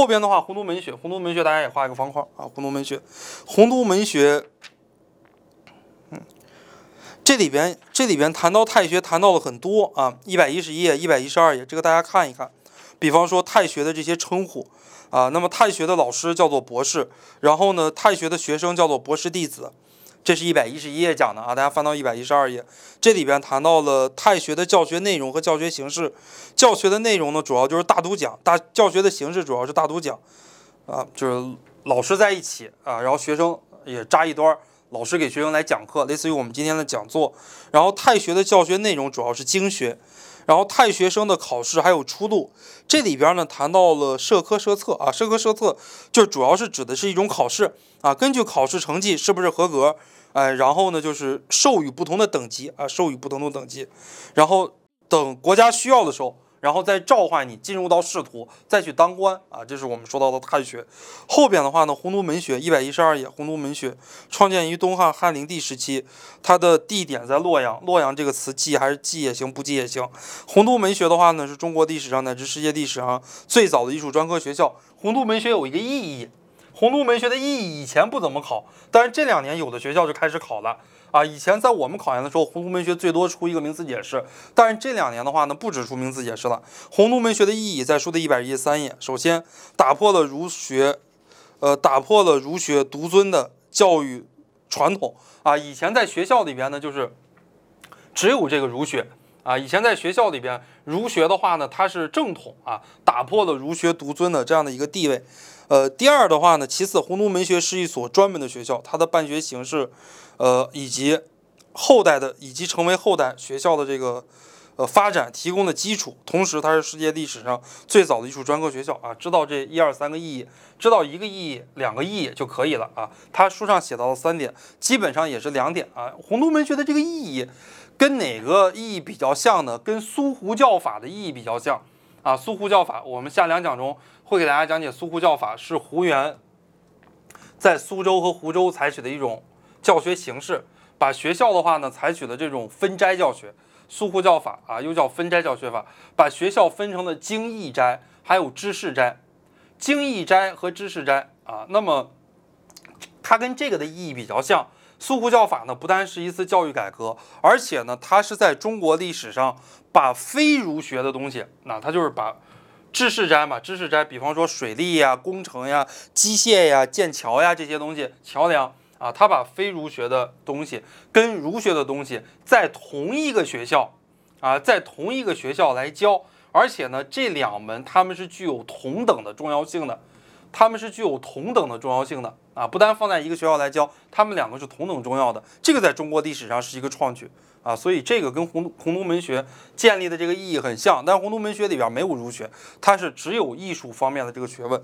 后边的话，洪都门学，洪都门学大家也画一个方框啊，洪都门学，洪都门学，嗯，这里边这里边谈到太学谈到了很多啊，一百一十页、一百一十二页，这个大家看一看。比方说太学的这些称呼啊，那么太学的老师叫做博士，然后呢，太学的学生叫做博士弟子。这是一百一十一页讲的啊，大家翻到一百一十二页，这里边谈到了太学的教学内容和教学形式。教学的内容呢，主要就是大读讲；大教学的形式主要是大读讲，啊，就是老师在一起啊，然后学生也扎一堆儿，老师给学生来讲课，类似于我们今天的讲座。然后太学的教学内容主要是经学，然后太学生的考试还有出路。这里边呢谈到了社科社测啊，社科社测就主要是指的是一种考试啊，根据考试成绩是不是合格。哎，然后呢，就是授予不同的等级啊，授予不同的等级，然后等国家需要的时候，然后再召唤你进入到仕途，再去当官啊。这是我们说到的太学。后边的话呢，鸿都门学一百一十二页，鸿都门学创建于东汉汉灵帝时期，它的地点在洛阳。洛阳这个词记还是记也行，不记也行。鸿都门学的话呢，是中国历史上乃至世界历史上最早的艺术专科学校。鸿都门学有一个意义。洪都门学的意义以前不怎么考，但是这两年有的学校就开始考了啊。以前在我们考研的时候，洪都门学最多出一个名词解释，但是这两年的话呢，不止出名词解释了。洪都门学的意义在书的一百一十三页，首先打破了儒学，呃，打破了儒学独尊的教育传统啊。以前在学校里边呢，就是只有这个儒学啊。以前在学校里边，儒学的话呢，它是正统啊，打破了儒学独尊的这样的一个地位。呃，第二的话呢，其次，洪都门学是一所专门的学校，它的办学形式，呃，以及后代的，以及成为后代学校的这个呃发展提供的基础。同时，它是世界历史上最早的艺术专科学校啊。知道这一二三个意义，知道一个意义、两个意义就可以了啊。他书上写到了三点，基本上也是两点啊。洪都门学的这个意义跟哪个意义比较像呢？跟苏湖教法的意义比较像啊。苏湖教法，我们下两讲中。会给大家讲解苏湖教法是胡元在苏州和湖州采取的一种教学形式，把学校的话呢采取了这种分斋教学。苏湖教法啊，又叫分斋教学法，把学校分成了经义斋还有知识斋。经义斋和知识斋啊，那么它跟这个的意义比较像。苏湖教法呢，不单是一次教育改革，而且呢，它是在中国历史上把非儒学的东西，那它就是把。知识斋嘛，知识斋，比方说水利呀、工程呀、机械呀、建桥呀这些东西，桥梁啊，他把非儒学的东西跟儒学的东西在同一个学校啊，在同一个学校来教，而且呢，这两门他们是具有同等的重要性的，他们是具有同等的重要性的啊，不单放在一个学校来教，他们两个是同等重要的，这个在中国历史上是一个创举。啊，所以这个跟洪洪都门学建立的这个意义很像，但洪都门学里边没有儒学，它是只有艺术方面的这个学问。